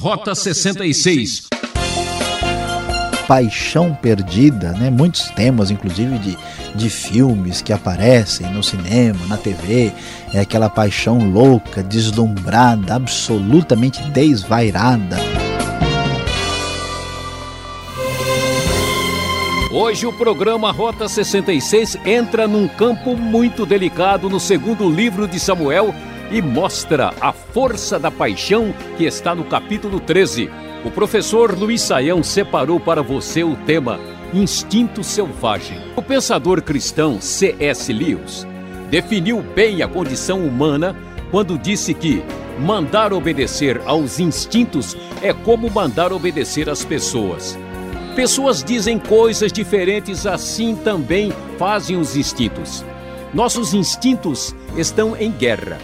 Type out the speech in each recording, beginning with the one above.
Rota 66. Paixão perdida, né? Muitos temas, inclusive de, de filmes que aparecem no cinema, na TV. É aquela paixão louca, deslumbrada, absolutamente desvairada. Hoje o programa Rota 66 entra num campo muito delicado no segundo livro de Samuel e mostra a força da paixão que está no capítulo 13. O professor Luiz Saião separou para você o tema Instinto Selvagem. O pensador cristão C.S. Lewis definiu bem a condição humana quando disse que mandar obedecer aos instintos é como mandar obedecer às pessoas. Pessoas dizem coisas diferentes, assim também fazem os instintos. Nossos instintos estão em guerra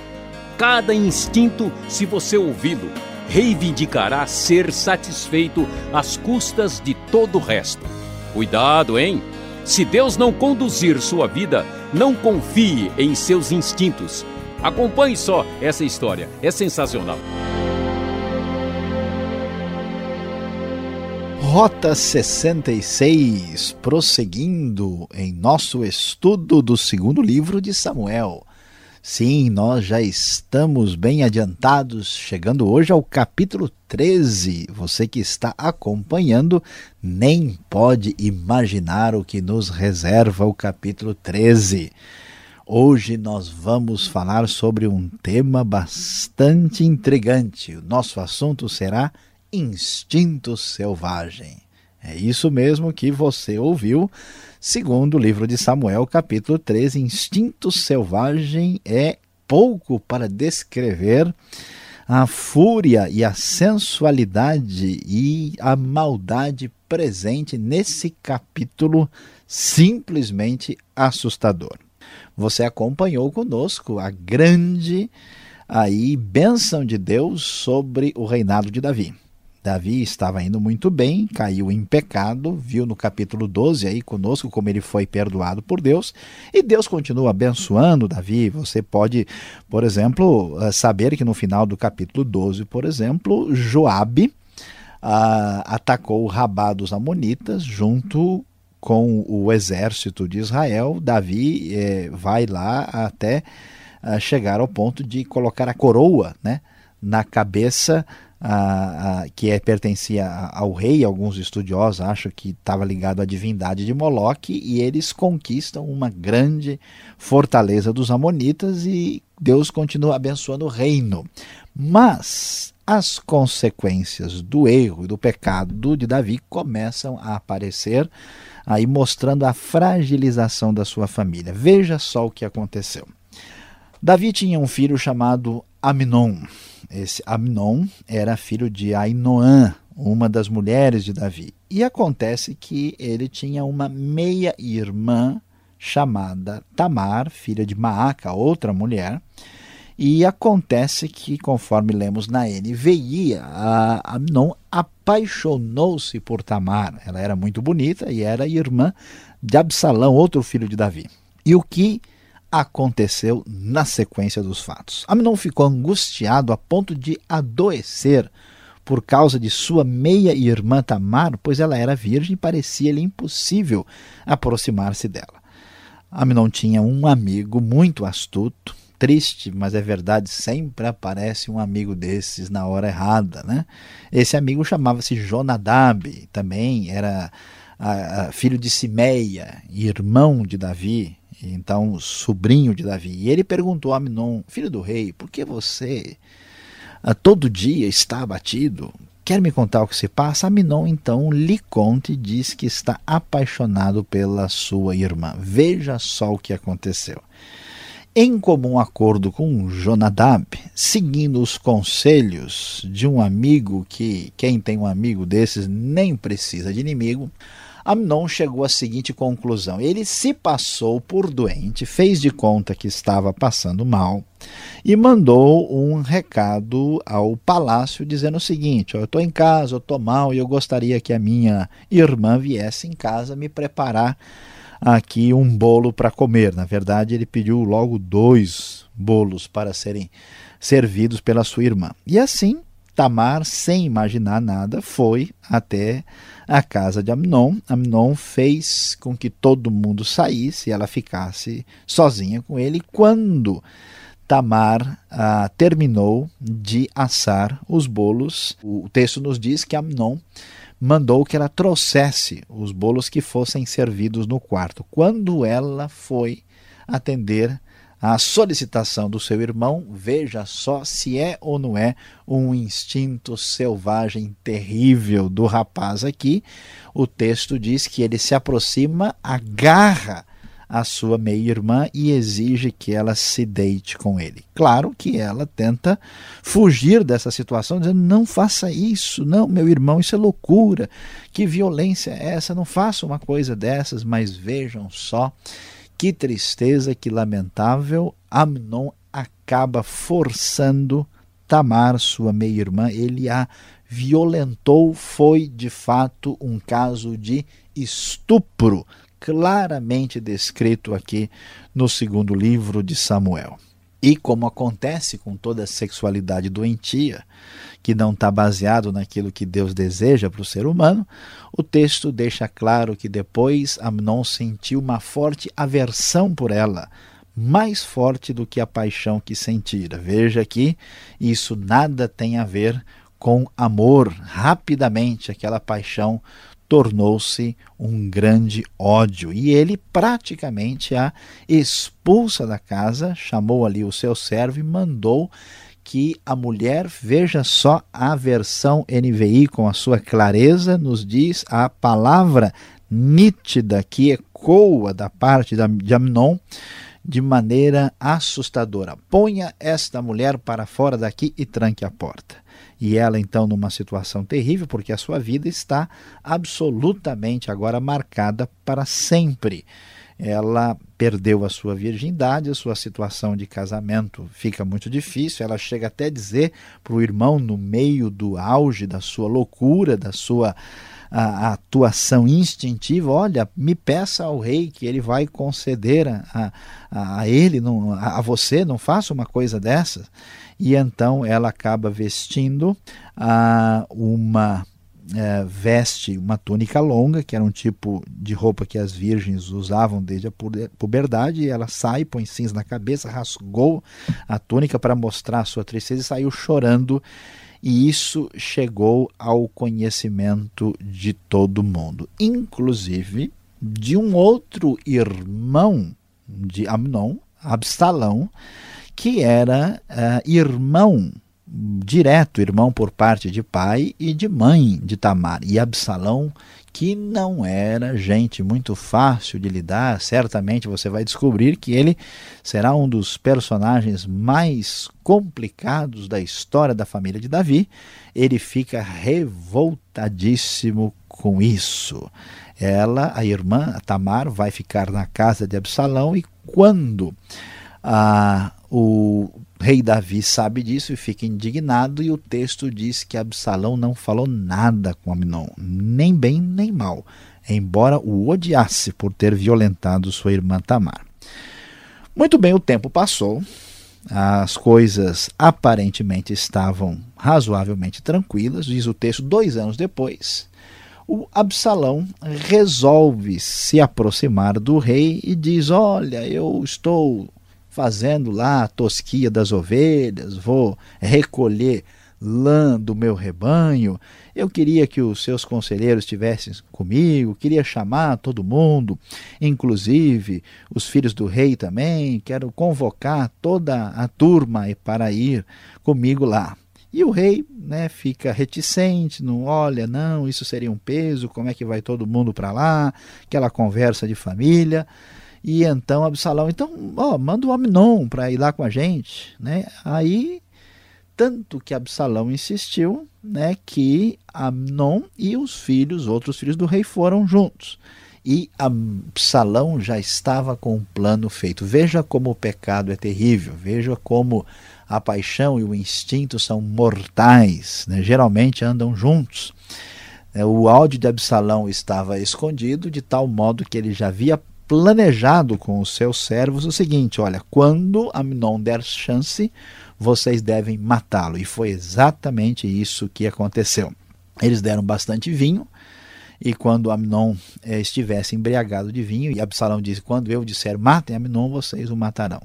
cada instinto, se você ouvi-lo, reivindicará ser satisfeito às custas de todo o resto. Cuidado, hein? Se Deus não conduzir sua vida, não confie em seus instintos. Acompanhe só essa história, é sensacional. Rota 66, prosseguindo em nosso estudo do segundo livro de Samuel. Sim, nós já estamos bem adiantados, chegando hoje ao capítulo 13. Você que está acompanhando nem pode imaginar o que nos reserva o capítulo 13. Hoje nós vamos falar sobre um tema bastante intrigante. O nosso assunto será instinto selvagem. É isso mesmo que você ouviu Segundo o livro de Samuel, capítulo 13, instinto selvagem é pouco para descrever a fúria e a sensualidade e a maldade presente nesse capítulo simplesmente assustador. Você acompanhou conosco a grande aí bênção de Deus sobre o reinado de Davi. Davi estava indo muito bem, caiu em pecado, viu no capítulo 12 aí conosco como ele foi perdoado por Deus, e Deus continua abençoando Davi. Você pode, por exemplo, eh, saber que no final do capítulo 12, por exemplo, Joabe ah, atacou o Rabá dos Amonitas junto com o exército de Israel. Davi eh, vai lá até ah, chegar ao ponto de colocar a coroa né, na cabeça a, a, que é, pertencia ao rei, alguns estudiosos acham que estava ligado à divindade de Moloque, e eles conquistam uma grande fortaleza dos Amonitas e Deus continua abençoando o reino. Mas as consequências do erro e do pecado de Davi começam a aparecer, aí mostrando a fragilização da sua família. Veja só o que aconteceu. Davi tinha um filho chamado Aminon. Esse Amnon era filho de Ainoã, uma das mulheres de Davi. E acontece que ele tinha uma meia-irmã chamada Tamar, filha de Maaca, outra mulher. E acontece que, conforme lemos na NVI, Amnon apaixonou-se por Tamar. Ela era muito bonita e era irmã de Absalão, outro filho de Davi. E o que aconteceu na sequência dos fatos. Amnon ficou angustiado a ponto de adoecer por causa de sua meia-irmã Tamar, pois ela era virgem e parecia-lhe impossível aproximar-se dela. Amnon tinha um amigo muito astuto, triste, mas é verdade, sempre aparece um amigo desses na hora errada, né? Esse amigo chamava-se Jonadab, também era filho de Simeia, irmão de Davi, então sobrinho de Davi. E ele perguntou a Aminon, filho do rei, por que você ah, todo dia está abatido? Quer me contar o que se passa? Aminon então lhe conta e diz que está apaixonado pela sua irmã. Veja só o que aconteceu. Em comum acordo com Jonadab, seguindo os conselhos de um amigo que quem tem um amigo desses nem precisa de inimigo, Amnon chegou à seguinte conclusão: ele se passou por doente, fez de conta que estava passando mal e mandou um recado ao palácio dizendo o seguinte: Eu estou em casa, eu estou mal e eu gostaria que a minha irmã viesse em casa me preparar aqui um bolo para comer. Na verdade, ele pediu logo dois bolos para serem servidos pela sua irmã. E assim Tamar, sem imaginar nada, foi até a casa de Amnon. Amnon fez com que todo mundo saísse e ela ficasse sozinha com ele. Quando Tamar ah, terminou de assar os bolos, o texto nos diz que Amnon mandou que ela trouxesse os bolos que fossem servidos no quarto. Quando ela foi atender a solicitação do seu irmão, veja só se é ou não é um instinto selvagem terrível do rapaz aqui. O texto diz que ele se aproxima, agarra a sua meia-irmã e exige que ela se deite com ele. Claro que ela tenta fugir dessa situação, dizendo: não faça isso, não, meu irmão, isso é loucura, que violência é essa? Não faça uma coisa dessas, mas vejam só que tristeza, que lamentável, Amnon acaba forçando Tamar, sua meia-irmã, ele a violentou, foi de fato um caso de estupro claramente descrito aqui no segundo livro de Samuel. E como acontece com toda sexualidade doentia, que não está baseado naquilo que Deus deseja para o ser humano, o texto deixa claro que depois Amnon sentiu uma forte aversão por ela, mais forte do que a paixão que sentira. Veja que isso nada tem a ver com amor. Rapidamente aquela paixão tornou-se um grande ódio. E ele praticamente a expulsa da casa, chamou ali o seu servo e mandou que a mulher, veja só a versão NVI com a sua clareza, nos diz a palavra nítida que ecoa da parte de Amnon de maneira assustadora. Ponha esta mulher para fora daqui e tranque a porta e ela então numa situação terrível, porque a sua vida está absolutamente agora marcada para sempre. Ela perdeu a sua virgindade, a sua situação de casamento fica muito difícil. Ela chega até a dizer para o irmão, no meio do auge da sua loucura, da sua a, a atuação instintiva, olha, me peça ao rei que ele vai conceder a, a, a ele, não, a, a você, não faça uma coisa dessa. E então ela acaba vestindo a, uma é, veste uma túnica longa, que era um tipo de roupa que as virgens usavam desde a puberdade, e ela sai, põe cinza na cabeça, rasgou a túnica para mostrar a sua tristeza e saiu chorando e isso chegou ao conhecimento de todo mundo, inclusive de um outro irmão de Amnon, Absalão, que era uh, irmão direto, irmão por parte de pai e de mãe de Tamar. E Absalão que não era gente muito fácil de lidar. Certamente você vai descobrir que ele será um dos personagens mais complicados da história da família de Davi. Ele fica revoltadíssimo com isso. Ela, a irmã a Tamar, vai ficar na casa de Absalão e quando a, o rei Davi sabe disso e fica indignado, e o texto diz que Absalão não falou nada com Amnon, nem bem nem mal, embora o odiasse por ter violentado sua irmã Tamar. Muito bem, o tempo passou, as coisas aparentemente estavam razoavelmente tranquilas, diz o texto, dois anos depois. O Absalão resolve se aproximar do rei e diz: Olha, eu estou fazendo lá a tosquia das ovelhas, vou recolher lã do meu rebanho. Eu queria que os seus conselheiros estivessem comigo, queria chamar todo mundo, inclusive os filhos do rei também. Quero convocar toda a turma para ir comigo lá. E o rei né, fica reticente, não olha, não, isso seria um peso, como é que vai todo mundo para lá? Aquela conversa de família. E então Absalão, então, ó, manda o Amnon para ir lá com a gente, né? Aí tanto que Absalão insistiu, né, que Amnon e os filhos, outros filhos do rei foram juntos. E Absalão já estava com um plano feito. Veja como o pecado é terrível, veja como a paixão e o instinto são mortais, né? geralmente andam juntos. É, o áudio de Absalão estava escondido de tal modo que ele já havia planejado com os seus servos o seguinte: olha, quando Amnon der chance, vocês devem matá-lo. E foi exatamente isso que aconteceu. Eles deram bastante vinho, e quando Amnon eh, estivesse embriagado de vinho, e Absalão disse: Quando eu disser matem Amnon, vocês o matarão.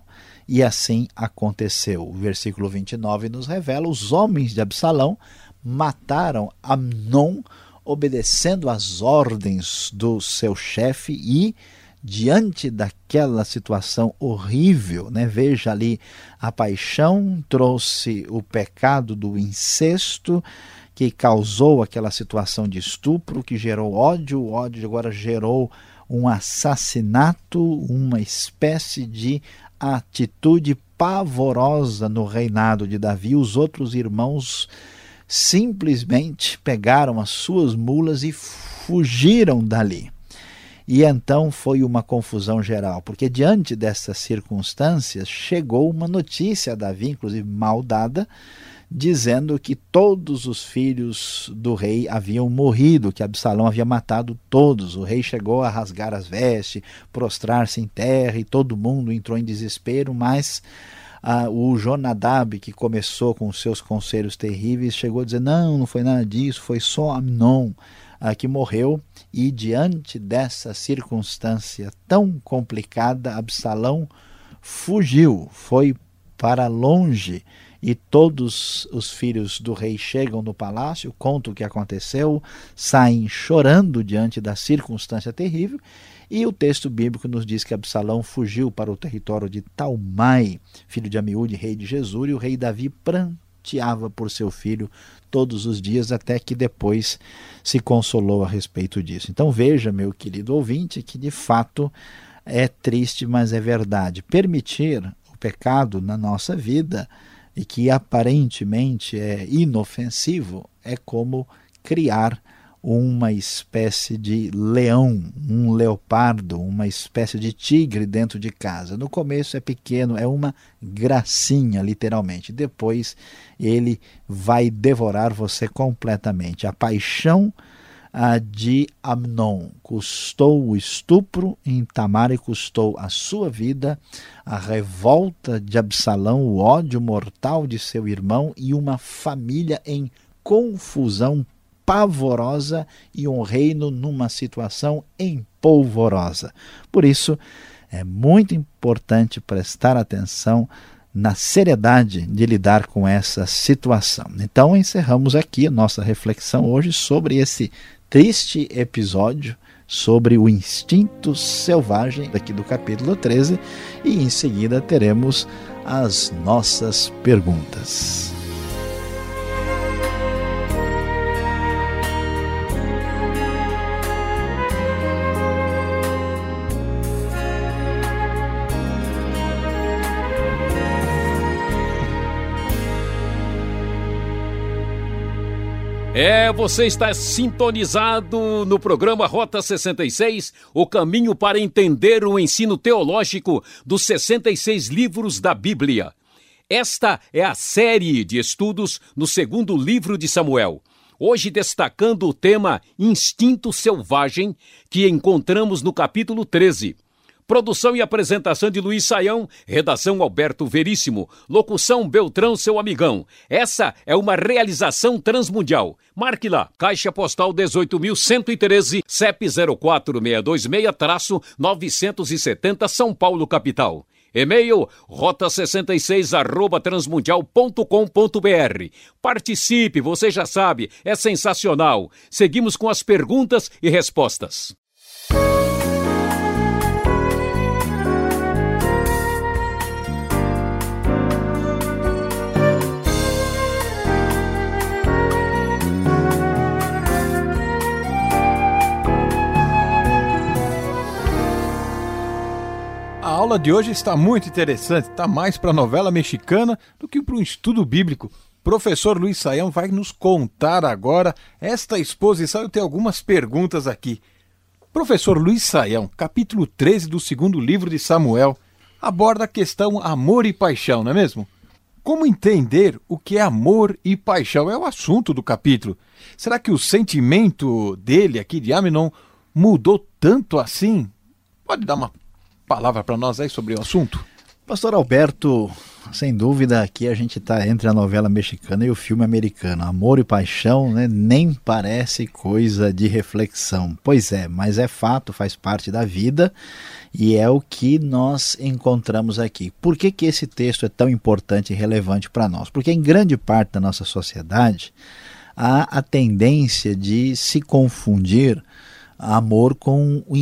E assim aconteceu. O versículo 29 nos revela: os homens de Absalão mataram Amnon, obedecendo às ordens do seu chefe e diante daquela situação horrível, né? Veja ali a paixão trouxe o pecado do incesto que causou aquela situação de estupro, que gerou ódio, o ódio agora gerou um assassinato, uma espécie de atitude pavorosa no reinado de Davi. Os outros irmãos simplesmente pegaram as suas mulas e fugiram dali. E então foi uma confusão geral, porque diante dessas circunstâncias chegou uma notícia a Davi, inclusive mal dada, dizendo que todos os filhos do rei haviam morrido, que Absalão havia matado todos. O rei chegou a rasgar as vestes, prostrar-se em terra e todo mundo entrou em desespero, mas ah, o Jonadab, que começou com seus conselhos terríveis, chegou a dizer: Não, não foi nada disso, foi só Amnon que morreu. E diante dessa circunstância tão complicada, Absalão fugiu, foi para longe e todos os filhos do rei chegam no palácio, contam o que aconteceu, saem chorando diante da circunstância terrível, e o texto bíblico nos diz que Absalão fugiu para o território de Talmai, filho de Amiúde, rei de Jesus, e o rei Davi pranteava por seu filho todos os dias, até que depois se consolou a respeito disso. Então veja, meu querido ouvinte, que de fato é triste, mas é verdade. Permitir o pecado na nossa vida e que aparentemente é inofensivo, é como criar uma espécie de leão, um leopardo, uma espécie de tigre dentro de casa. No começo é pequeno, é uma gracinha, literalmente. Depois ele vai devorar você completamente. A paixão a de Amnon. Custou o estupro em Tamar e custou a sua vida, a revolta de Absalão, o ódio mortal de seu irmão e uma família em confusão pavorosa e um reino numa situação empolvorosa. Por isso, é muito importante prestar atenção na seriedade de lidar com essa situação. Então, encerramos aqui a nossa reflexão hoje sobre esse triste episódio sobre o instinto selvagem aqui do capítulo 13 e em seguida teremos as nossas perguntas. Você está sintonizado no programa Rota 66, o caminho para entender o ensino teológico dos 66 livros da Bíblia. Esta é a série de estudos no segundo livro de Samuel. Hoje destacando o tema Instinto Selvagem, que encontramos no capítulo 13. Produção e apresentação de Luiz Saião, redação Alberto Veríssimo, locução Beltrão, seu amigão. Essa é uma realização transmundial. Marque lá, Caixa Postal 18.113, CEP 04626-970 São Paulo, capital. E-mail rota66 arroba transmundial.com.br. Participe, você já sabe, é sensacional. Seguimos com as perguntas e respostas. Aula de hoje está muito interessante, está mais para novela mexicana do que para um estudo bíblico. Professor Luiz Saião vai nos contar agora esta exposição. Eu tenho algumas perguntas aqui. Professor Luiz Saião, capítulo 13 do segundo livro de Samuel, aborda a questão amor e paixão, não é mesmo? Como entender o que é amor e paixão? É o assunto do capítulo. Será que o sentimento dele aqui de Aminon mudou tanto assim? Pode dar uma palavra para nós aí sobre o assunto? Pastor Alberto, sem dúvida aqui a gente está entre a novela mexicana e o filme americano. Amor e paixão né, nem parece coisa de reflexão. Pois é, mas é fato, faz parte da vida e é o que nós encontramos aqui. Por que, que esse texto é tão importante e relevante para nós? Porque em grande parte da nossa sociedade há a tendência de se confundir amor com o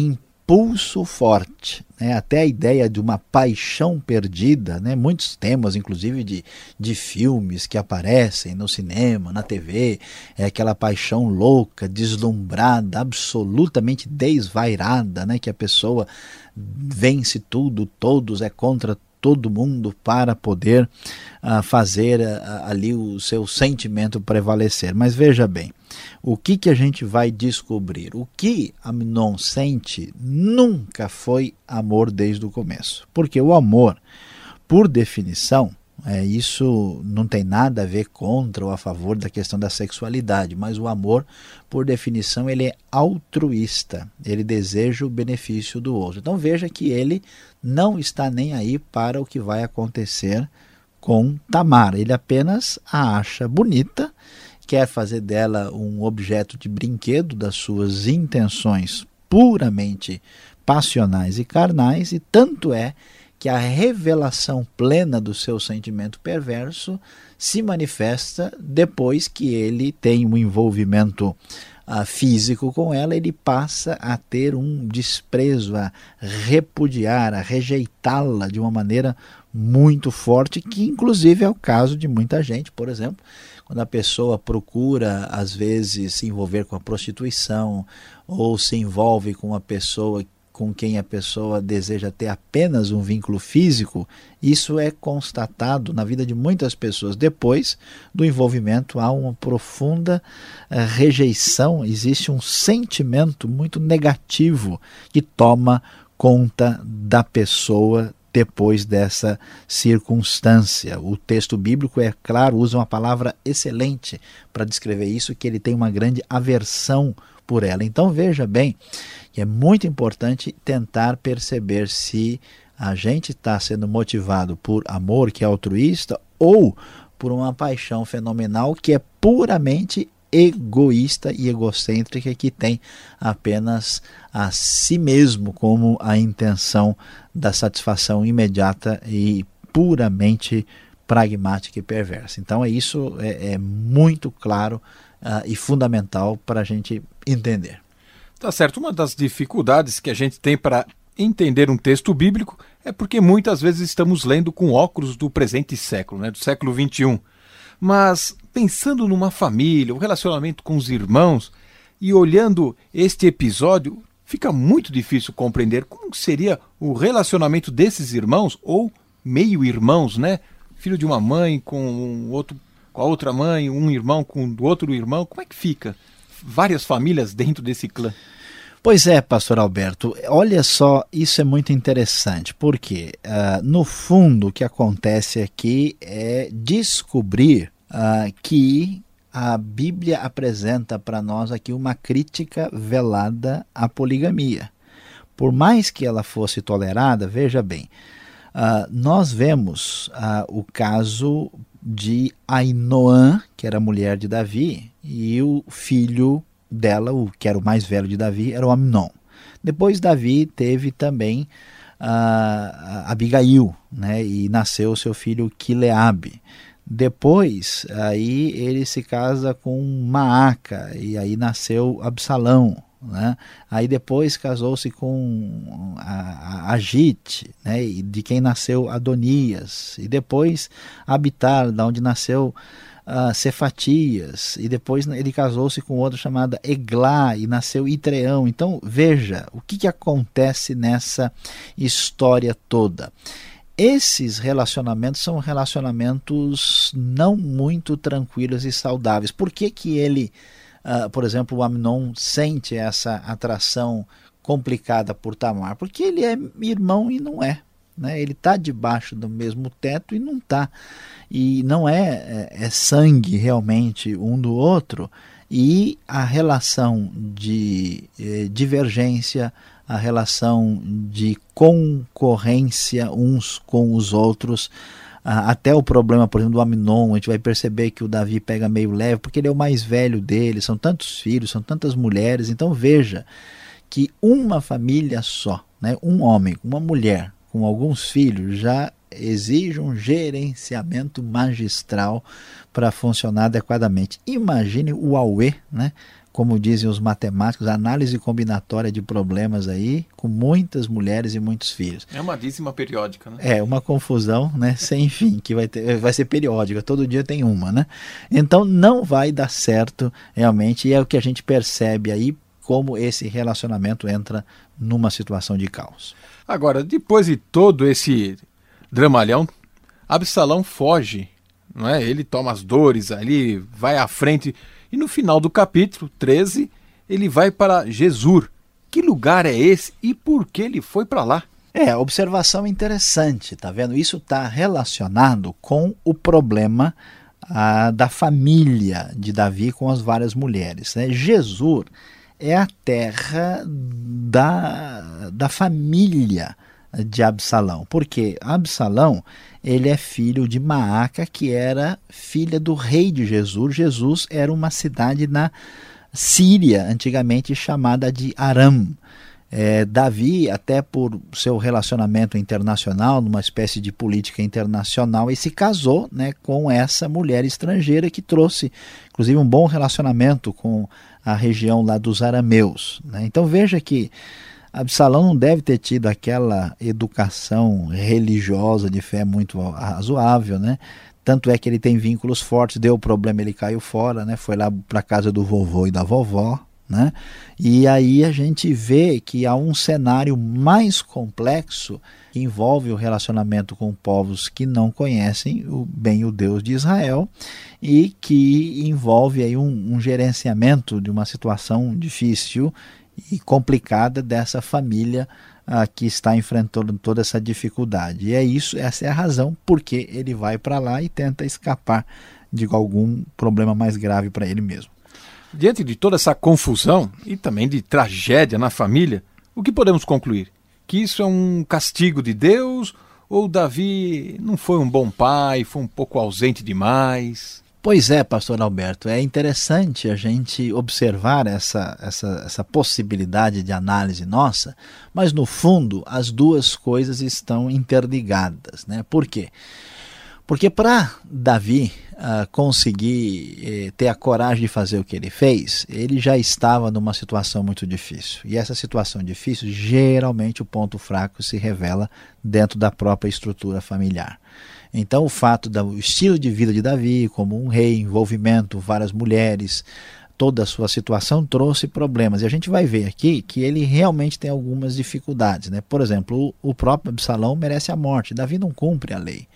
impulso forte, né? até a ideia de uma paixão perdida, né? muitos temas, inclusive de, de filmes que aparecem no cinema, na TV, é aquela paixão louca, deslumbrada, absolutamente desvairada, né? que a pessoa vence tudo, todos, é contra todo mundo para poder uh, fazer uh, ali o seu sentimento prevalecer. Mas veja bem, o que, que a gente vai descobrir? O que Amnon sente nunca foi amor desde o começo. Porque o amor, por definição, é, isso não tem nada a ver contra ou a favor da questão da sexualidade, mas o amor, por definição, ele é altruísta, ele deseja o benefício do outro. Então veja que ele não está nem aí para o que vai acontecer com Tamar, ele apenas a acha bonita, quer fazer dela um objeto de brinquedo das suas intenções puramente passionais e carnais, e tanto é que a revelação plena do seu sentimento perverso se manifesta depois que ele tem um envolvimento uh, físico com ela, ele passa a ter um desprezo, a repudiar, a rejeitá-la de uma maneira muito forte, que inclusive é o caso de muita gente, por exemplo, quando a pessoa procura às vezes se envolver com a prostituição ou se envolve com uma pessoa com quem a pessoa deseja ter apenas um vínculo físico, isso é constatado na vida de muitas pessoas. Depois do envolvimento, há uma profunda uh, rejeição, existe um sentimento muito negativo que toma conta da pessoa depois dessa circunstância. O texto bíblico, é claro, usa uma palavra excelente para descrever isso, que ele tem uma grande aversão por ela. Então veja bem que é muito importante tentar perceber se a gente está sendo motivado por amor que é altruísta ou por uma paixão fenomenal que é puramente egoísta e egocêntrica que tem apenas a si mesmo como a intenção da satisfação imediata e puramente pragmática e perversa. Então é isso é, é muito claro uh, e fundamental para a gente entender. Tá certo. Uma das dificuldades que a gente tem para entender um texto bíblico é porque muitas vezes estamos lendo com óculos do presente século, né, do século 21. Mas pensando numa família, o relacionamento com os irmãos e olhando este episódio, fica muito difícil compreender como seria o relacionamento desses irmãos ou meio-irmãos, né? Filho de uma mãe com outro com a outra mãe, um irmão com outro irmão, como é que fica? Várias famílias dentro desse clã. Pois é, pastor Alberto, olha só, isso é muito interessante, porque uh, no fundo o que acontece aqui é descobrir uh, que a Bíblia apresenta para nós aqui uma crítica velada à poligamia. Por mais que ela fosse tolerada, veja bem, uh, nós vemos o caso de Ainoã, que era mulher de Davi, e o filho dela, o que era o mais velho de Davi, era o Amnon. Depois Davi teve também uh, Abigail, né, e nasceu seu filho Quileabe. Depois, aí ele se casa com Maaca, e aí nasceu Absalão. Né? Aí depois casou-se com a, Agite, né? de quem nasceu Adonias, e depois Abitar, da onde nasceu uh, Cefatias, e depois ele casou-se com outra chamada Eglá, e nasceu Itreão. Então veja o que, que acontece nessa história toda. Esses relacionamentos são relacionamentos não muito tranquilos e saudáveis. Por que, que ele uh, por exemplo, o Amnon sente essa atração complicada por Tamar? Porque ele é irmão e não é. Né? Ele está debaixo do mesmo teto e não está. E não é, é, é sangue realmente um do outro. e a relação de eh, divergência, a relação de concorrência uns com os outros, até o problema, por exemplo, do Aminon, a gente vai perceber que o Davi pega meio leve, porque ele é o mais velho dele, são tantos filhos, são tantas mulheres, então veja que uma família só, né, um homem, uma mulher com alguns filhos já exige um gerenciamento magistral para funcionar adequadamente. Imagine o AUE, né? Como dizem os matemáticos, análise combinatória de problemas aí, com muitas mulheres e muitos filhos. É uma dízima periódica, né? É, uma confusão, né, sem fim, que vai, ter, vai ser periódica, todo dia tem uma, né? Então não vai dar certo realmente, e é o que a gente percebe aí, como esse relacionamento entra numa situação de caos. Agora, depois de todo esse dramalhão, Absalão foge, não é? Ele toma as dores ali, vai à frente e no final do capítulo 13 ele vai para Jesus. Que lugar é esse e por que ele foi para lá? É, observação interessante, tá vendo? Isso está relacionado com o problema ah, da família de Davi com as várias mulheres. Né? Jesus é a terra da, da família de Absalão. Porque Absalão, ele é filho de Maaca, que era filha do rei de Jesus. Jesus era uma cidade na Síria, antigamente chamada de Aram. É, Davi, até por seu relacionamento internacional, numa espécie de política internacional, e se casou né, com essa mulher estrangeira que trouxe, inclusive, um bom relacionamento com a região lá dos arameus. Né? Então veja que Absalão não deve ter tido aquela educação religiosa de fé muito razoável, né? Tanto é que ele tem vínculos fortes, deu problema, ele caiu fora, né? Foi lá para casa do vovô e da vovó, né? E aí a gente vê que há um cenário mais complexo que envolve o relacionamento com povos que não conhecem o, bem o Deus de Israel e que envolve aí um, um gerenciamento de uma situação difícil e complicada dessa família ah, que está enfrentando toda essa dificuldade. E é isso, essa é a razão porque ele vai para lá e tenta escapar de algum problema mais grave para ele mesmo. Diante de toda essa confusão e também de tragédia na família, o que podemos concluir? Que isso é um castigo de Deus ou Davi não foi um bom pai, foi um pouco ausente demais? Pois é, pastor Alberto, é interessante a gente observar essa, essa, essa possibilidade de análise nossa, mas no fundo as duas coisas estão interligadas. Né? Por quê? Porque para Davi uh, conseguir eh, ter a coragem de fazer o que ele fez, ele já estava numa situação muito difícil. E essa situação difícil, geralmente o ponto fraco se revela dentro da própria estrutura familiar. Então, o fato do estilo de vida de Davi, como um rei, envolvimento, várias mulheres, toda a sua situação trouxe problemas. E a gente vai ver aqui que ele realmente tem algumas dificuldades. Né? Por exemplo, o próprio Absalão merece a morte. Davi não cumpre a lei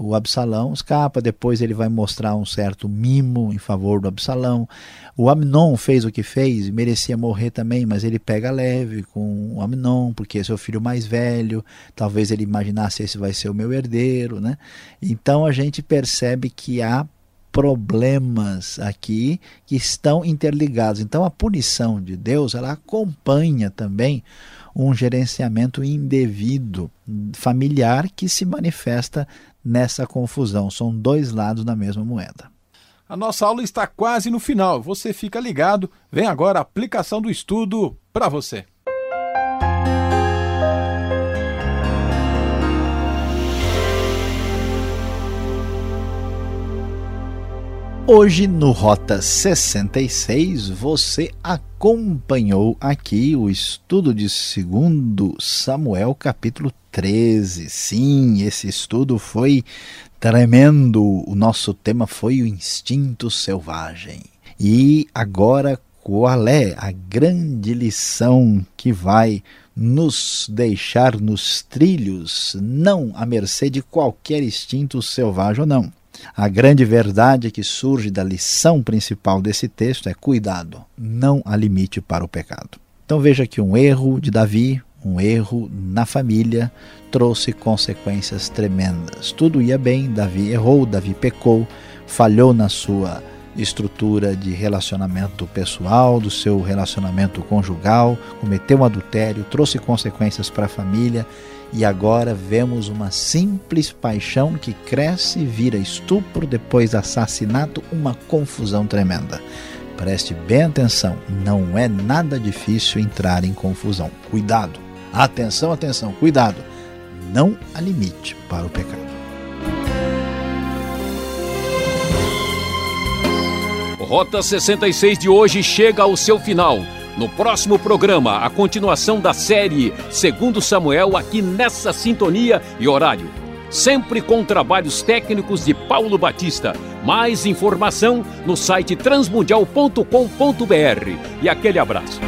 o Absalão escapa, depois ele vai mostrar um certo mimo em favor do Absalão. O Amnon fez o que fez, merecia morrer também, mas ele pega leve com o Amnon, porque é seu filho mais velho, talvez ele imaginasse esse vai ser o meu herdeiro, né? Então a gente percebe que há problemas aqui que estão interligados. Então a punição de Deus, ela acompanha também um gerenciamento indevido familiar que se manifesta nessa confusão. São dois lados da mesma moeda. A nossa aula está quase no final. Você fica ligado. Vem agora a aplicação do estudo para você. Hoje no Rota 66 você acompanhou aqui o estudo de 2 Samuel capítulo 13. Sim, esse estudo foi tremendo. O nosso tema foi o instinto selvagem. E agora qual é a grande lição que vai nos deixar nos trilhos, não à mercê de qualquer instinto selvagem ou não? A grande verdade que surge da lição principal desse texto é cuidado, não há limite para o pecado. Então veja que um erro de Davi, um erro na família, trouxe consequências tremendas. Tudo ia bem, Davi errou, Davi pecou, falhou na sua estrutura de relacionamento pessoal, do seu relacionamento conjugal, cometeu um adultério, trouxe consequências para a família e agora vemos uma simples paixão que cresce, vira estupro, depois assassinato, uma confusão tremenda. Preste bem atenção, não é nada difícil entrar em confusão. Cuidado, atenção, atenção, cuidado. Não há limite para o pecado. Rota 66 de hoje chega ao seu final. No próximo programa, a continuação da série Segundo Samuel, aqui nessa sintonia e horário. Sempre com trabalhos técnicos de Paulo Batista. Mais informação no site transmundial.com.br. E aquele abraço.